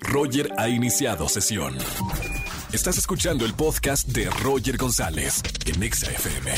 Roger ha iniciado sesión. Estás escuchando el podcast de Roger González en Exa FM.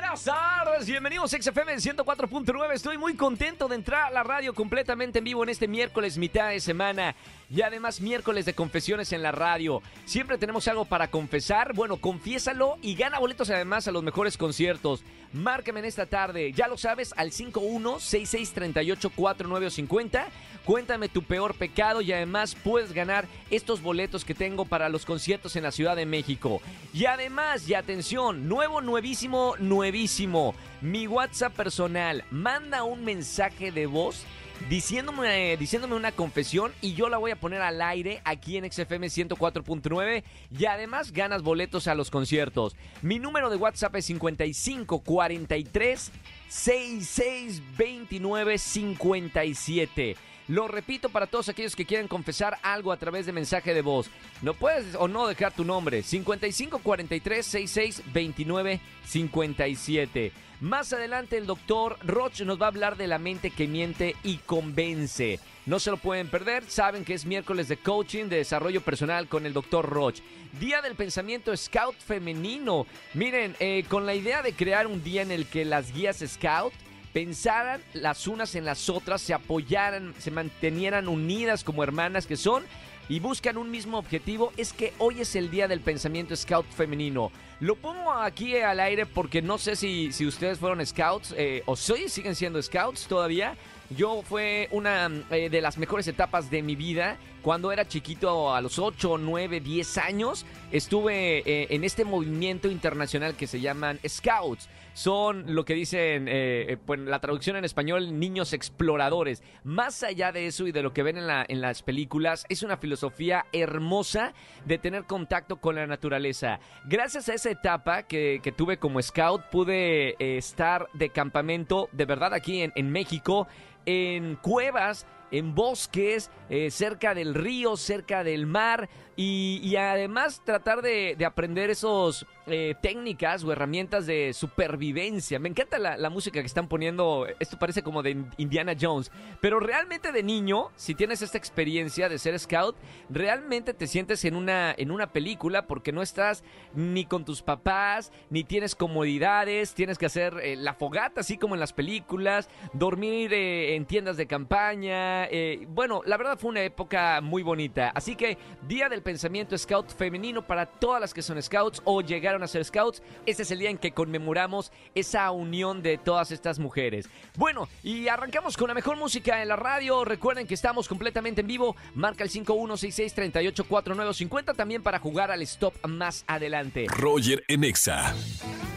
Buenas tardes, bienvenidos a XFM 104.9. Estoy muy contento de entrar a la radio completamente en vivo en este miércoles, mitad de semana. Y además miércoles de confesiones en la radio. Siempre tenemos algo para confesar. Bueno, confiésalo y gana boletos además a los mejores conciertos. Márcame en esta tarde, ya lo sabes, al 5166384950. Cuéntame tu peor pecado y además puedes ganar estos boletos que tengo para los conciertos en la Ciudad de México. Y además, y atención, nuevo, nuevísimo, nuevísimo. Mi WhatsApp personal, manda un mensaje de voz diciéndome, diciéndome una confesión y yo la voy a poner al aire aquí en XFM 104.9 y además ganas boletos a los conciertos. Mi número de WhatsApp es 5543 6629 57. Lo repito para todos aquellos que quieren confesar algo a través de mensaje de voz. No puedes o no dejar tu nombre. 5543 6629 57. Más adelante el doctor Roch nos va a hablar de la mente que miente y convence. No se lo pueden perder, saben que es miércoles de coaching, de desarrollo personal con el doctor Roch. Día del pensamiento scout femenino. Miren, eh, con la idea de crear un día en el que las guías scout pensaran las unas en las otras, se apoyaran, se mantenieran unidas como hermanas que son y buscan un mismo objetivo, es que hoy es el día del pensamiento scout femenino. Lo pongo aquí al aire porque no sé si, si ustedes fueron scouts eh, o soy, siguen siendo scouts todavía. Yo fue una eh, de las mejores etapas de mi vida. Cuando era chiquito, a los 8, 9, 10 años, estuve eh, en este movimiento internacional que se llaman Scouts. Son lo que dicen, eh, pues, la traducción en español, niños exploradores. Más allá de eso y de lo que ven en, la, en las películas, es una filosofía hermosa de tener contacto con la naturaleza. Gracias a esa etapa que, tuve como scout, pude estar de campamento, de verdad, aquí en México en cuevas, en bosques, eh, cerca del río, cerca del mar y, además tratar de, de aprender esos eh, técnicas o herramientas de supervivencia. Me encanta la, la, música que están poniendo, esto parece como de Indiana Jones, pero realmente de niño, si tienes esta experiencia de ser scout, realmente te sientes en una, en una película porque no estás ni con tus papás, ni tienes comodidades, tienes que hacer eh, la fogata así como en las películas, dormir en tiendas de campaña, eh, bueno, la verdad fue una época muy bonita. Así que, Día del Pensamiento Scout Femenino para todas las que son scouts o llegaron a ser scouts. Este es el día en que conmemoramos esa unión de todas estas mujeres. Bueno, y arrancamos con la mejor música en la radio. Recuerden que estamos completamente en vivo. Marca el 5166384950 también para jugar al stop más adelante. Roger Enexa.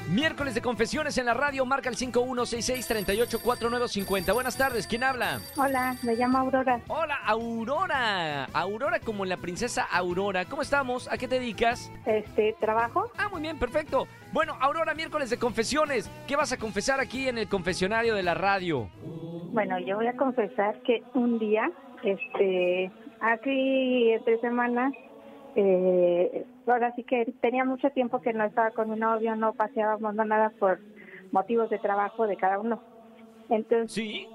Miércoles de confesiones en la radio, marca el 5166-384950. Buenas tardes, ¿quién habla? Hola, me llamo Aurora. Hola, Aurora. Aurora como la princesa Aurora. ¿Cómo estamos? ¿A qué te dedicas? Este, trabajo. Ah, muy bien, perfecto. Bueno, Aurora, miércoles de confesiones. ¿Qué vas a confesar aquí en el confesionario de la radio? Bueno, yo voy a confesar que un día, este, hace tres semanas, eh, ahora sí que tenía mucho tiempo que no estaba con mi novio, no paseábamos, no nada por motivos de trabajo de cada uno. Entonces, ¿Sí?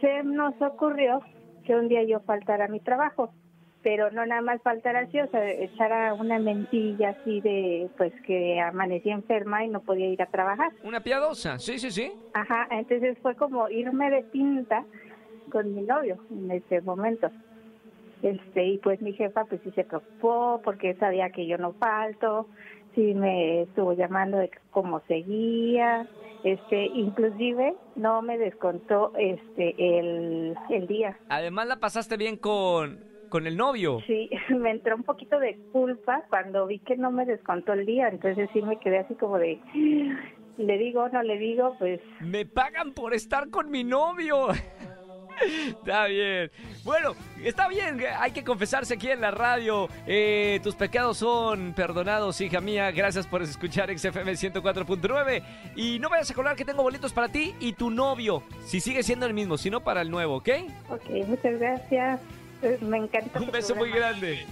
se nos ocurrió que un día yo faltara a mi trabajo, pero no nada más faltar así, o sea, echara una mentilla así de, pues que amanecí enferma y no podía ir a trabajar. Una piadosa, sí, sí, sí. Ajá, entonces fue como irme de pinta con mi novio en ese momento. Este, y pues mi jefa pues sí se preocupó porque sabía que yo no falto, sí me estuvo llamando de cómo seguía, este, inclusive no me descontó este el, el día. Además la pasaste bien con, con el novio. Sí, me entró un poquito de culpa cuando vi que no me descontó el día, entonces sí me quedé así como de le digo, no le digo, pues Me pagan por estar con mi novio. Está bien. Bueno, está bien. Hay que confesarse aquí en la radio. Eh, tus pecados son perdonados, hija mía. Gracias por escuchar XFM 104.9. Y no vayas a colar que tengo boletos para ti y tu novio. Si sigue siendo el mismo, si no para el nuevo, ¿ok? Ok, muchas gracias. Eh, Me encanta. Un beso muy grande.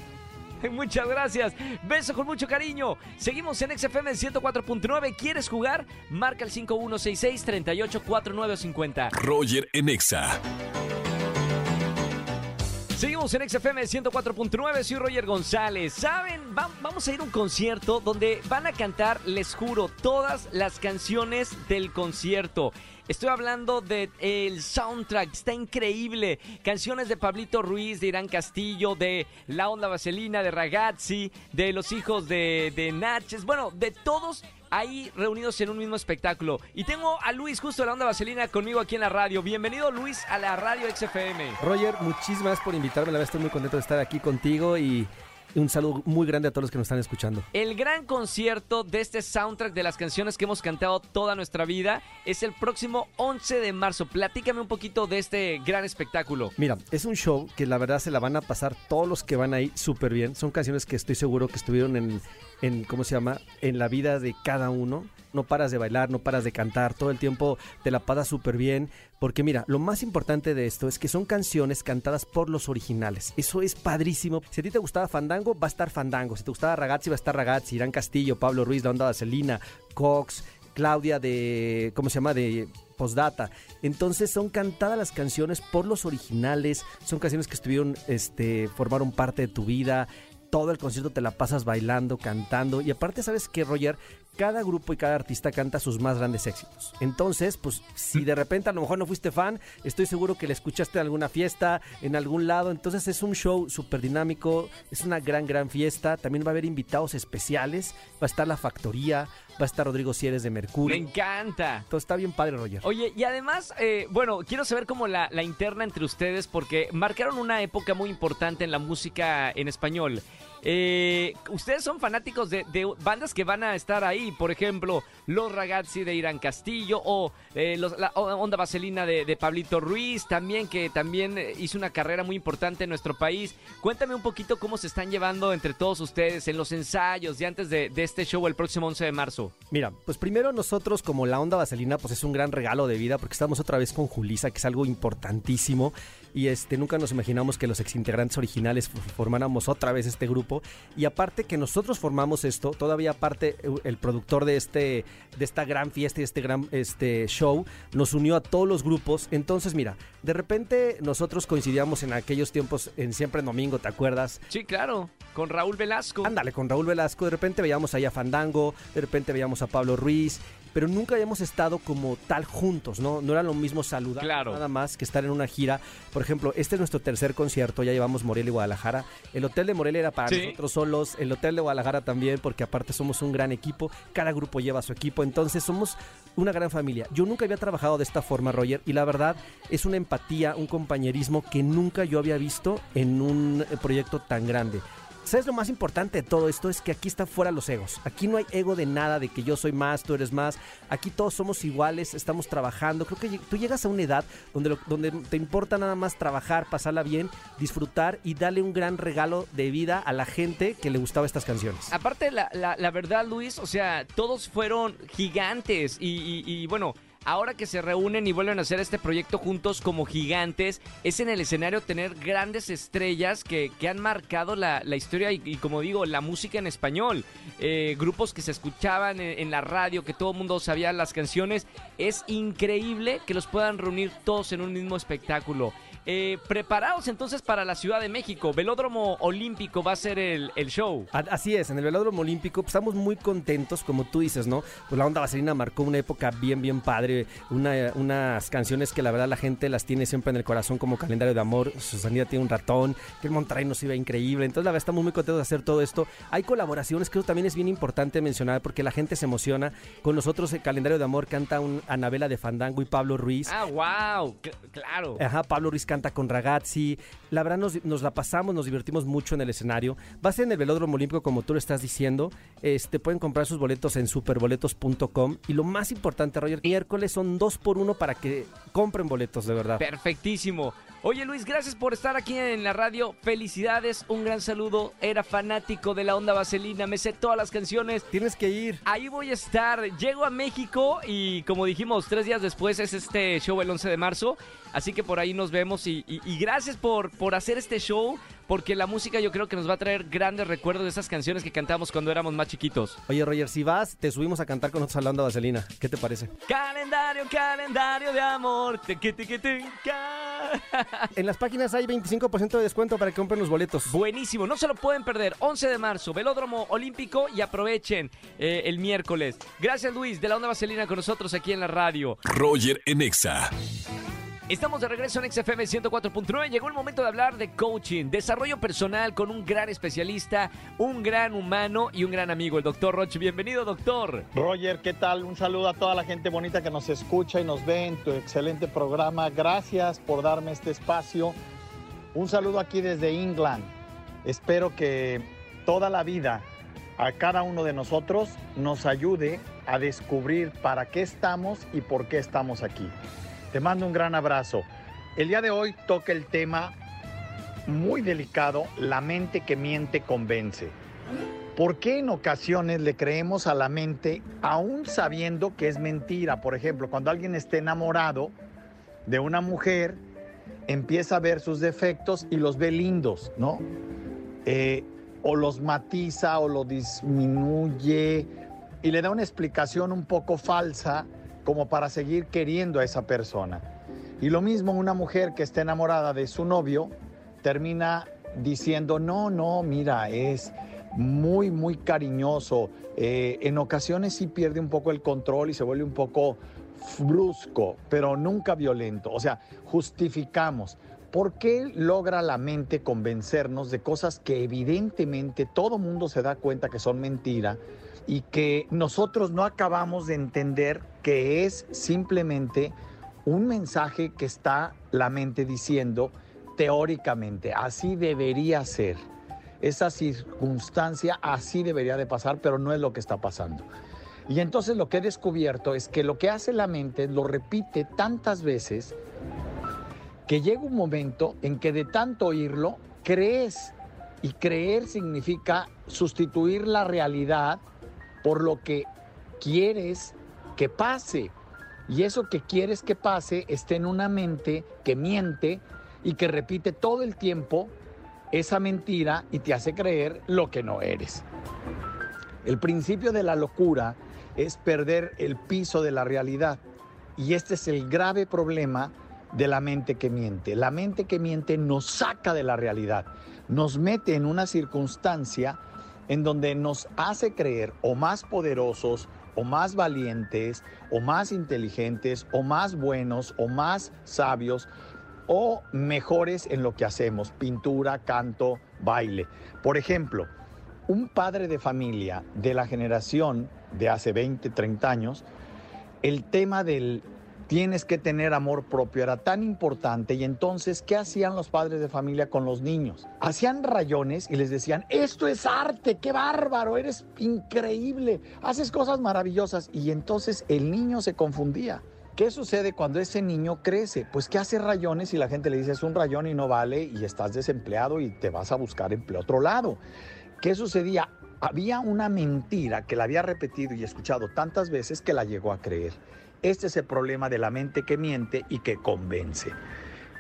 Muchas gracias. Beso con mucho cariño. Seguimos en XFM 104.9. ¿Quieres jugar? Marca el 5166-384950. Roger Enexa. Seguimos en XFM 104.9, soy Roger González. ¿Saben? Va- vamos a ir a un concierto donde van a cantar, les juro, todas las canciones del concierto. Estoy hablando del el soundtrack, está increíble. Canciones de Pablito Ruiz, de Irán Castillo, de La Onda Vaselina, de Ragazzi, de los hijos de, de Natchez, bueno, de todos ahí reunidos en un mismo espectáculo. Y tengo a Luis justo de La Onda Vaselina conmigo aquí en la radio. Bienvenido Luis a la radio XFM. Roger, muchísimas gracias por invitarme. La verdad estoy muy contento de estar aquí contigo y un saludo muy grande a todos los que nos están escuchando. El gran concierto de este soundtrack de las canciones que hemos cantado toda nuestra vida es el próximo 11 de marzo. Platícame un poquito de este gran espectáculo. Mira, es un show que la verdad se la van a pasar todos los que van ahí súper bien. Son canciones que estoy seguro que estuvieron en, en, ¿cómo se llama? En la vida de cada uno. No paras de bailar, no paras de cantar, todo el tiempo te la pasas súper bien. Porque mira, lo más importante de esto es que son canciones cantadas por los originales. Eso es padrísimo. Si a ti te gustaba Fandango, va a estar Fandango. Si te gustaba Ragazzi, va a estar Ragazzi. Irán Castillo, Pablo Ruiz, La Onda Vaselina, Cox, Claudia de, ¿cómo se llama? De Postdata. Entonces son cantadas las canciones por los originales, son canciones que estuvieron, este, formaron parte de tu vida. Todo el concierto te la pasas bailando, cantando. Y aparte, ¿sabes qué, Roger? Cada grupo y cada artista canta sus más grandes éxitos. Entonces, pues, si de repente a lo mejor no fuiste fan, estoy seguro que le escuchaste en alguna fiesta, en algún lado. Entonces, es un show súper dinámico, es una gran, gran fiesta. También va a haber invitados especiales. Va a estar la factoría, va a estar Rodrigo Sieres de Me Mercurio. encanta. Entonces, está bien padre, Roger. Oye, y además, eh, bueno, quiero saber cómo la, la interna entre ustedes, porque marcaron una época muy importante en la música en español. Eh, ustedes son fanáticos de, bandas que van a estar ahí, por ejemplo, Los Ragazzi de Irán Castillo o eh, la Onda Vaselina de, Pablito Ruiz, también que también eh, hizo una carrera muy importante en nuestro país. Cuéntame un poquito cómo se están llevando entre todos ustedes en los ensayos de antes de, este show el próximo 11 de marzo. Mira, pues primero nosotros como la onda vaselina, pues es un gran regalo de vida porque estamos otra vez con Julisa, que es algo importantísimo. Y este, nunca nos imaginamos que los exintegrantes originales formáramos otra vez este grupo. Y aparte que nosotros formamos esto, todavía aparte eh, el productor de este, de esta gran fiesta y este gran este, show, nos unió a todos los grupos. Entonces, mira, de repente nosotros coincidíamos en aquellos tiempos en Siempre en Domingo, ¿te acuerdas? Sí, claro, con Raúl Velasco. Ándale, con Raúl Velasco, de repente veíamos ahí a Fandango, de repente veíamos a Pablo Ruiz, pero nunca habíamos estado como tal juntos, ¿no? No era lo mismo saludar Claro. nada más que estar en una gira. Por ejemplo, este es nuestro tercer concierto, ya llevamos Morelia y Guadalajara. El hotel de Morelia era para Sí. nosotros solos, el hotel de Guadalajara también, porque aparte somos un gran equipo, cada grupo lleva su equipo, entonces somos una gran familia. Yo nunca había trabajado de esta forma, Roger, y la verdad es una empatía, un compañerismo que nunca yo había visto en un eh, proyecto tan grande. ¿Sabes lo más importante de todo esto? Es que aquí están fuera los egos. Aquí no hay ego de nada, de que yo soy más, tú eres más. Aquí todos somos iguales, estamos trabajando. Creo que tú llegas a una edad donde, lo- donde te importa nada más trabajar, pasarla bien, disfrutar y darle un gran regalo de vida a la gente que le gustaba estas canciones. Aparte, la, la- la verdad, Luis, o sea, todos fueron gigantes y, y- y, bueno, ahora que se reúnen y vuelven a hacer este proyecto juntos como gigantes, es en el escenario tener grandes estrellas que, que han marcado la, la historia y, como digo, la música en español. Eh, grupos que se escuchaban en, en la radio, que todo el mundo sabía las canciones. Es increíble que los puedan reunir todos en un mismo espectáculo. Eh, preparados entonces para la Ciudad de México. Velódromo Olímpico va a ser el, el show. Así es, en el Velódromo Olímpico pues, estamos muy contentos, como tú dices, ¿no? Pues la onda vaselina marcó una época bien, bien padre, una- unas canciones que la verdad la gente las tiene siempre en el corazón como calendario de amor, Susanita tiene un ratón, que el Monterrey nos iba increíble, entonces la verdad estamos muy contentos de hacer todo esto. Hay colaboraciones que eso también es bien importante mencionar porque la gente se emociona. Con nosotros el calendario de amor canta un Anabela de Fandango y Pablo Ruiz. Ah, wow, claro. Ajá, Pablo Ruiz canta con Ragazzi. La verdad nos, nos la pasamos, nos divertimos mucho en el escenario. Va a ser en el Velódromo Olímpico, como tú lo estás diciendo. Este, pueden comprar sus boletos en superboletos.com. Y lo más importante, Roger, miércoles son dos por uno para que compren boletos, de verdad. Perfectísimo. Oye Luis, gracias por estar aquí en la radio. Felicidades, un gran saludo. Era fanático de la onda vaselina, me sé todas las canciones. Tienes que ir. Ahí voy a estar. Llego a México y como dijimos, tres días después es este show el 11 de marzo. Así que por ahí nos vemos años y, y- y gracias por, por hacer este show, porque la música yo creo que nos va a traer grandes recuerdos de esas canciones que cantamos cuando éramos más chiquitos. Oye, Roger, si vas, te subimos a cantar con nosotros hablando de Vaselina. ¿Qué te parece? Calendario, calendario de amor. En las páginas hay 25% de descuento para que compren los boletos. Buenísimo, no se lo pueden perder. 11 de marzo, Velódromo Olímpico y aprovechen eh, el miércoles. Gracias Luis de la Onda Vaselina con nosotros aquí en la radio. Roger en Exa. Estamos de regreso en XFM 104.9. Llegó el momento de hablar de coaching, desarrollo personal con un gran especialista, un gran humano y un gran amigo, el doctor Roche. Bienvenido, doctor. Roger, ¿qué tal? Un saludo a toda la gente bonita que nos escucha y nos ve en tu excelente programa. Gracias por darme este espacio. Un saludo aquí desde England. Espero que toda la vida a cada uno de nosotros nos ayude a descubrir para qué estamos y por qué estamos aquí. Te mando un gran abrazo. El día de hoy toca el tema muy delicado, la mente que miente convence. ¿Por qué en ocasiones le creemos a la mente aún sabiendo que es mentira? Por ejemplo, cuando alguien está enamorado de una mujer, empieza a ver sus defectos y los ve lindos, ¿no? Eh, o los matiza o los disminuye y le da una explicación un poco falsa como para seguir queriendo a esa persona. Y lo mismo una mujer que está enamorada de su novio termina diciendo, no, no, mira, es muy, muy cariñoso. Eh, en ocasiones sí pierde un poco el control y se vuelve un poco brusco, pero nunca violento. O sea, justificamos. ¿Por qué logra la mente convencernos de cosas que evidentemente todo mundo se da cuenta que son mentira y que nosotros no acabamos de entender que es simplemente un mensaje que está la mente diciendo teóricamente, así debería ser. Esa circunstancia así debería de pasar, pero no es lo que está pasando. Y entonces lo que he descubierto es que lo que hace la mente lo repite tantas veces que llega un momento en que de tanto oírlo crees. Y creer significa sustituir la realidad por lo que quieres que pase. Y eso que quieres que pase está en una mente que miente y que repite todo el tiempo esa mentira y te hace creer lo que no eres. El principio de la locura es perder el piso de la realidad. Y este es el grave problema de la mente que miente. La mente que miente nos saca de la realidad, nos mete en una circunstancia en donde nos hace creer o más poderosos, o más valientes, o más inteligentes, o más buenos, o más sabios, o mejores en lo que hacemos, pintura, canto, baile. Por ejemplo, un padre de familia de la generación de hace 20, 30 años, el tema del tienes que tener amor propio era tan importante y entonces, ¿qué hacían los padres de familia con los niños? Hacían rayones y les decían, esto es arte, qué bárbaro, eres increíble, haces cosas maravillosas y entonces el niño se confundía. ¿Qué sucede cuando ese niño crece? Pues que hace rayones y la gente le dice es un rayón y no vale y estás desempleado y te vas a buscar empleo otro lado. ¿Qué sucedía? Había una mentira que la había repetido y escuchado tantas veces que la llegó a creer. Este es el problema de la mente que miente y que convence.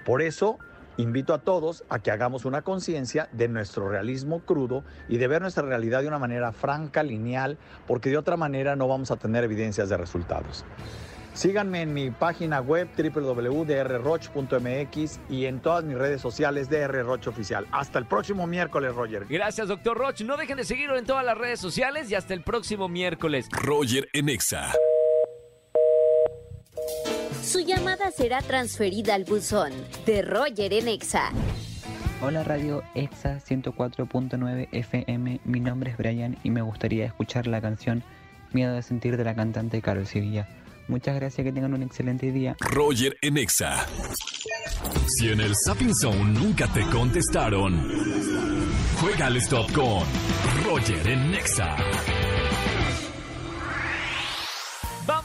Por eso invito a todos a que hagamos una conciencia de nuestro realismo crudo y de ver nuestra realidad de una manera franca, lineal, porque de otra manera no vamos a tener evidencias de resultados. Síganme en mi página web www.drroch.mx y en todas mis redes sociales DR Roch Oficial. Hasta el próximo miércoles, Roger. Gracias, doctor Roche. No dejen de seguirlo en todas las redes sociales y hasta el próximo miércoles. Roger en Exa. Su llamada será transferida al buzón de Roger en Exa. Hola Radio Exa 104.9 FM, mi nombre es Brian y me gustaría escuchar la canción Miedo de sentir de la cantante Carol Sevilla. Muchas gracias, que tengan un excelente día. Roger en Exa. Si en el Sapping Zone nunca te contestaron, juega al stop con Roger en Exa.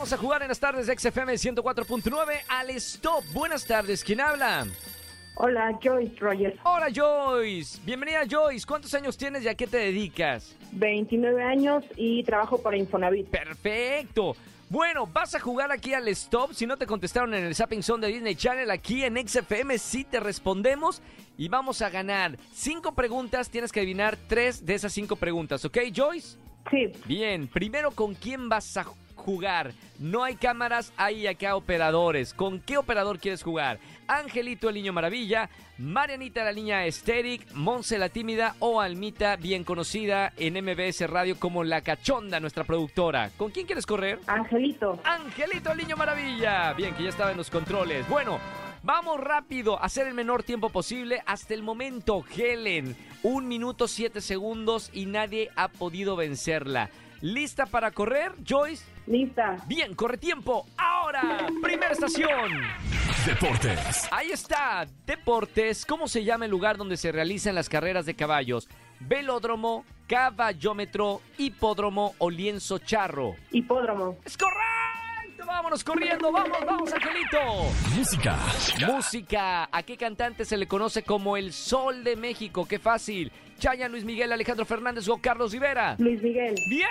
Vamos a jugar en las tardes de XFM 104.9 al Stop. Buenas tardes, ¿quién habla? Hola, Joyce Rogers. Hola Joyce, bienvenida Joyce. ¿Cuántos años tienes y a qué te dedicas? 29 años y trabajo para Infonavit. Perfecto. Bueno, vas a jugar aquí al stop. Si no te contestaron en el Zapping Zone de Disney Channel, aquí en XFM sí te respondemos y vamos a ganar. Cinco preguntas, tienes que adivinar tres de esas cinco preguntas, ¿ok, Joyce? Sí, Bien, primero, ¿con quién vas a jugar? No hay cámaras, hay acá operadores. ¿Con qué operador quieres jugar? Angelito el Niño Maravilla, Marianita la Niña Esteric, Monse la Tímida o Almita, bien conocida en MBS Radio como La Cachonda, nuestra productora. ¿Con quién quieres correr? Angelito. Angelito el Niño Maravilla. Bien, que ya estaba en los controles. Bueno, vamos rápido a hacer el menor tiempo posible. Hasta el momento, Helen, un minuto siete segundos y nadie ha podido vencerla. ¿Lista para correr, Joyce? Lista. Bien, corre tiempo. Ahora, primera estación. Deportes. Ahí está, deportes. ¿Cómo se llama el lugar donde se realizan las carreras de caballos? Velódromo, caballómetro, hipódromo o lienzo charro. Hipódromo. ¡Es correcto! Vámonos corriendo, vamos, vamos, Angelito. Música. Música. ¿A qué cantante se le conoce como el Sol de México? Qué fácil. Chayanne, Luis Miguel, Alejandro Fernández o Carlos Rivera. Luis Miguel. Bien,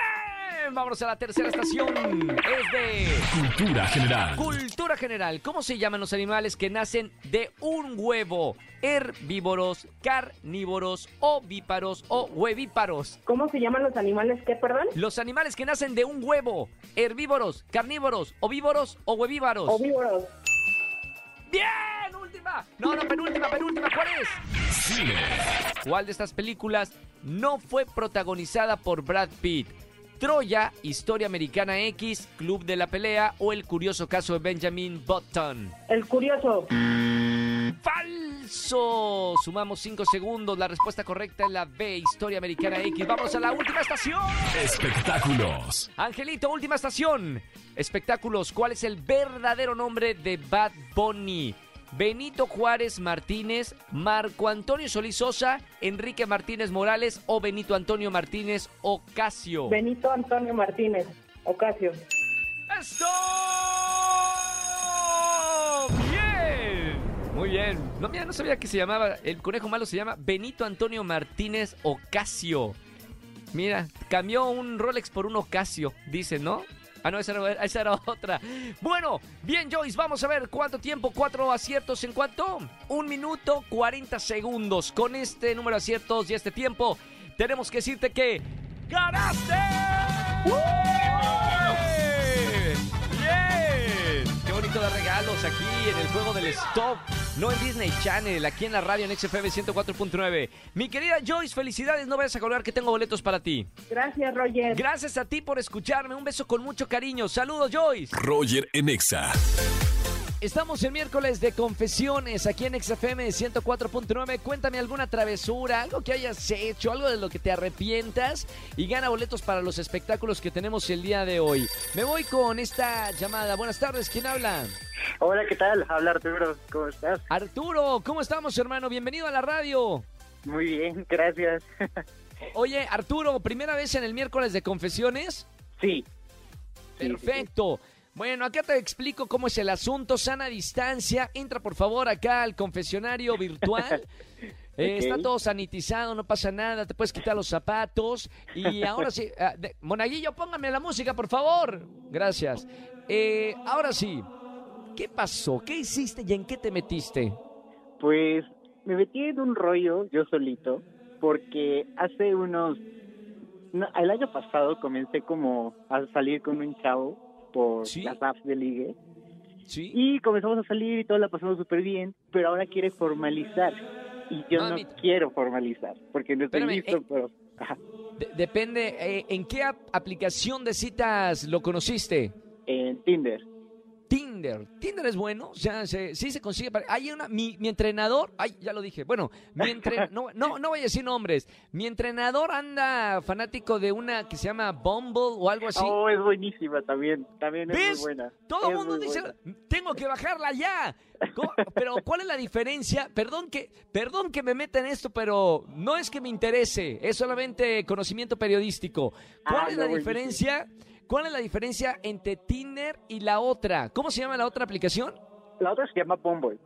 vámonos a la tercera estación. Es de Cultura general. cultura general. ¿Cómo se llaman los animales que nacen de un huevo? Herbívoros, carnívoros, ovíparos o huevíparos. ¿Cómo se llaman los animales qué, perdón? Los animales que nacen de un huevo. Herbívoros, carnívoros, ovívoros o huevívaros. Ovívoros. ¡Bien! ¡Última! No, no, penúltima, penúltima. ¿Cuál es? Cine. ¿Cuál de estas películas no fue protagonizada por Brad Pitt? Troya, Historia Americana X, Club de la Pelea o El curioso caso de Benjamin Button. El curioso. ¡Falso! Sumamos 5 segundos. La respuesta correcta es la B, Historia Americana X. Vamos a la última estación. Espectáculos. Angelito, última estación. Espectáculos. ¿Cuál es el verdadero nombre de Bad Bunny? Benito Juárez Martínez, Marco Antonio Solís Sosa, Enrique Martínez Morales o Benito Antonio Martínez Ocasio. Benito Antonio Martínez. Ocasio. ¡Esto! ¡Bien! Muy bien. No, mira, no sabía que se llamaba, el conejo malo se llama Benito Antonio Martínez Ocasio. Mira, cambió un Rolex por un Ocasio, dice, ¿no? Ah, no, esa era, otra. Bueno, bien, Joyce, vamos a ver cuánto tiempo, cuatro aciertos en cuánto. Un minuto, 40 segundos. Con este número de aciertos y este tiempo, tenemos que decirte que ¡Ganaste! ¡Bien! De regalos aquí en el juego del Stop. No en Disney Channel, aquí en la radio en XFM 104.9. Mi querida Joyce, felicidades. No vayas a colgar que tengo boletos para ti. Gracias, Roger. Gracias a ti por escucharme. Un beso con mucho cariño. Saludos, Joyce. Roger en Exa. Estamos el miércoles de confesiones aquí en XFM 104.9. Cuéntame alguna travesura, algo que hayas hecho, algo de lo que te arrepientas y gana boletos para los espectáculos que tenemos el día de hoy. Me voy con esta llamada. Buenas tardes, ¿quién habla? Hola, ¿qué tal? Habla Arturo, ¿cómo estás? Arturo, ¿cómo estamos, hermano? Bienvenido a la radio. Muy bien, gracias. Oye, Arturo, ¿primera vez en el miércoles de confesiones? Sí. Perfecto. Bueno, acá te explico cómo es el asunto. Sana distancia. Entra por favor acá al confesionario virtual. Eh. Está todo sanitizado, no pasa nada. Te puedes quitar los zapatos. Y ahora sí, ah, de- Monaguillo, póngame la música, por favor. Gracias. Eh, ahora sí, ¿qué pasó? ¿Qué hiciste y en qué te metiste? Pues me metí en un rollo yo solito porque hace unos... no, el año pasado comencé como a salir con un chavo por Sí. las apps de ligue ¿Sí? y comenzamos a salir y todo la pasamos súper bien, pero ahora quiere formalizar y yo no quiero formalizar porque no estoy Espérame, listo, eh. pero... De- depende, eh, ¿en qué ap- aplicación de citas lo conociste? En Tinder. Tinder. Tinder es bueno, o sea, se- sí se consigue. para- Hay una, mi, mi entrenador, ay, ya lo dije. Bueno, mi entre- no, no, no voy a decir nombres. Mi entrenador anda fanático de una que se llama Bumble o algo así. Oh, es buenísima también, también es ¿Ves? muy buena. Todo el Es mundo dice, buena. tengo que bajarla ya. Pero ¿cuál es la diferencia? Perdón que, perdón que me meta en esto, pero no es que me interese, es solamente conocimiento periodístico. ¿Cuál Ah, es no, la buenísimo. ¿Cuál es la diferencia entre Tinder y la otra? ¿Cómo se llama la otra aplicación? La otra se llama Bumble.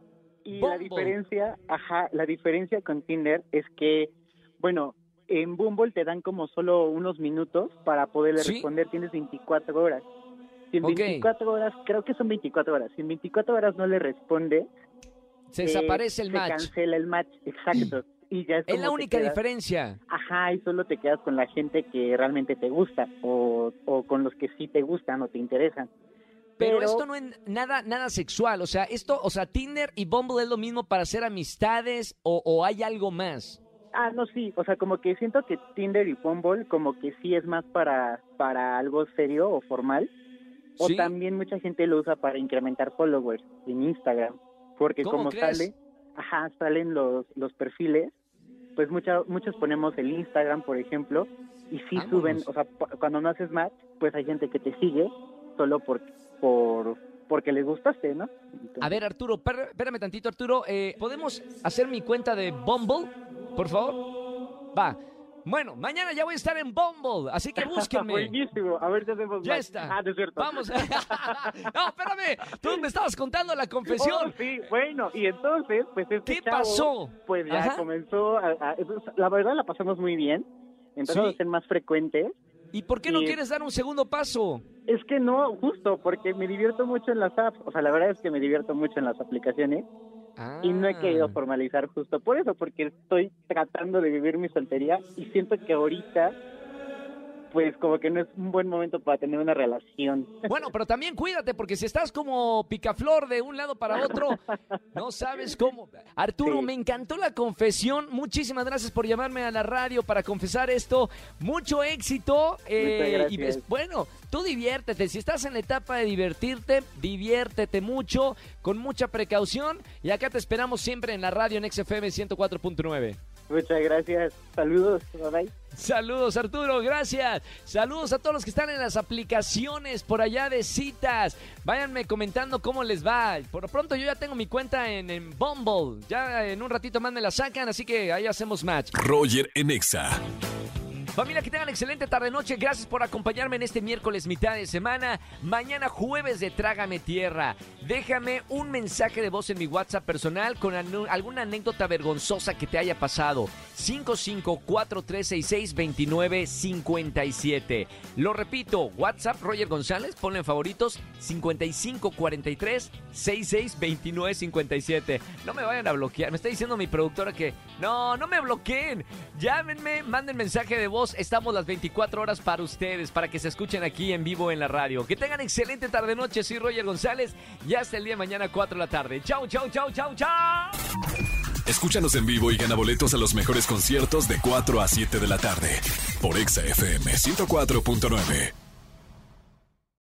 Y la diferencia, ajá, la diferencia con Tinder es que, bueno, en Bumble te dan como solo unos minutos para poderle Sí. responder, tienes 24 horas. Si en Ok. 24 horas, creo que son 24 horas, si en 24 horas no le responde, Se eh, desaparece el se match. cancela el match, exacto. Y ya es, Es la única quedas- diferencia. Ajá, y solo te quedas con la gente que realmente te gusta o, o con los que sí te gustan o te interesan. Pero, Pero- esto no es nada, nada sexual. O sea, esto, o sea, Tinder y Bumble es lo mismo para hacer amistades o, o hay algo más. Ah, no, sí, o sea, como que siento que Tinder y Bumble como que sí es más para, para algo serio o formal. O ¿Sí? también mucha gente lo usa para incrementar followers en Instagram. Porque ¿Cómo como crees? sale, ajá, salen los, los perfiles, pues mucha, muchos ponemos el Instagram, por ejemplo, y sí Vámonos. suben, o sea, cuando no haces match, pues hay gente que te sigue solo por, por porque les gustaste, ¿no? Entonces- A ver, Arturo, espérame tantito, Arturo. eh, ¿Podemos hacer mi cuenta de Bumble, por favor? Va. Bueno, mañana ya voy a estar en Bumble, así que búsquenme. Buenísimo, a ver si hacemos Ya está. Ah, es cierto. Vamos. no, espérame. Tú me estabas contando la Oh, confesión. sí, bueno, y entonces, pues este ¿Qué chavo, pasó? Pues ya Ajá. comenzó, a, a- la verdad la pasamos muy bien, empezamos Sí. a ser más frecuentes. ¿Y por qué no Y- quieres dar un segundo paso? Es que no, justo, porque me divierto mucho en las apps, o sea, la verdad es que me divierto mucho en las aplicaciones y no he querido Ah. formalizar justo por eso, porque estoy tratando de vivir mi soltería y siento que ahorita, pues como que no es un buen momento para tener una relación. Bueno, pero también cuídate, porque si estás como picaflor de un lado para otro, no sabes cómo. Arturo, Sí. me encantó la confesión. Muchísimas gracias por llamarme a la radio para confesar esto. Mucho éxito. eh, y ves- bueno, tú diviértete. Si estás en la etapa de divertirte, diviértete mucho, con mucha precaución. Y acá te esperamos siempre en la radio en XFM 104.9. Muchas gracias, saludos, bye bye. Saludos Arturo, gracias. Saludos a todos los que están en las aplicaciones por allá de citas. Váyanme comentando cómo les va. Por lo pronto yo ya tengo mi cuenta en, en Bumble. Ya en un ratito más me la sacan, así que ahí hacemos match. Roger en Exa. Familia, que tengan excelente tarde-noche. Gracias por acompañarme en este miércoles mitad de semana. Mañana jueves de Trágame Tierra. Déjame un mensaje de voz en mi WhatsApp personal con alguna anécdota vergonzosa que te haya pasado. 5543662957. Lo repito, WhatsApp Roger González, ponle en favoritos 5543662957. No me vayan a bloquear. Me está diciendo mi productora que no, no me bloqueen. Llámenme, manden mensaje de voz. Estamos las 24 horas para ustedes, para que se escuchen aquí en vivo en la radio. Que tengan excelente tarde noche. Soy Roger González. Ya hasta el día de mañana 4 de la tarde. Chau, chau, chau, chau, chau. Escúchanos en vivo y gana boletos a los mejores conciertos de 4 a 7 de la tarde. Por Exa FM 104.9.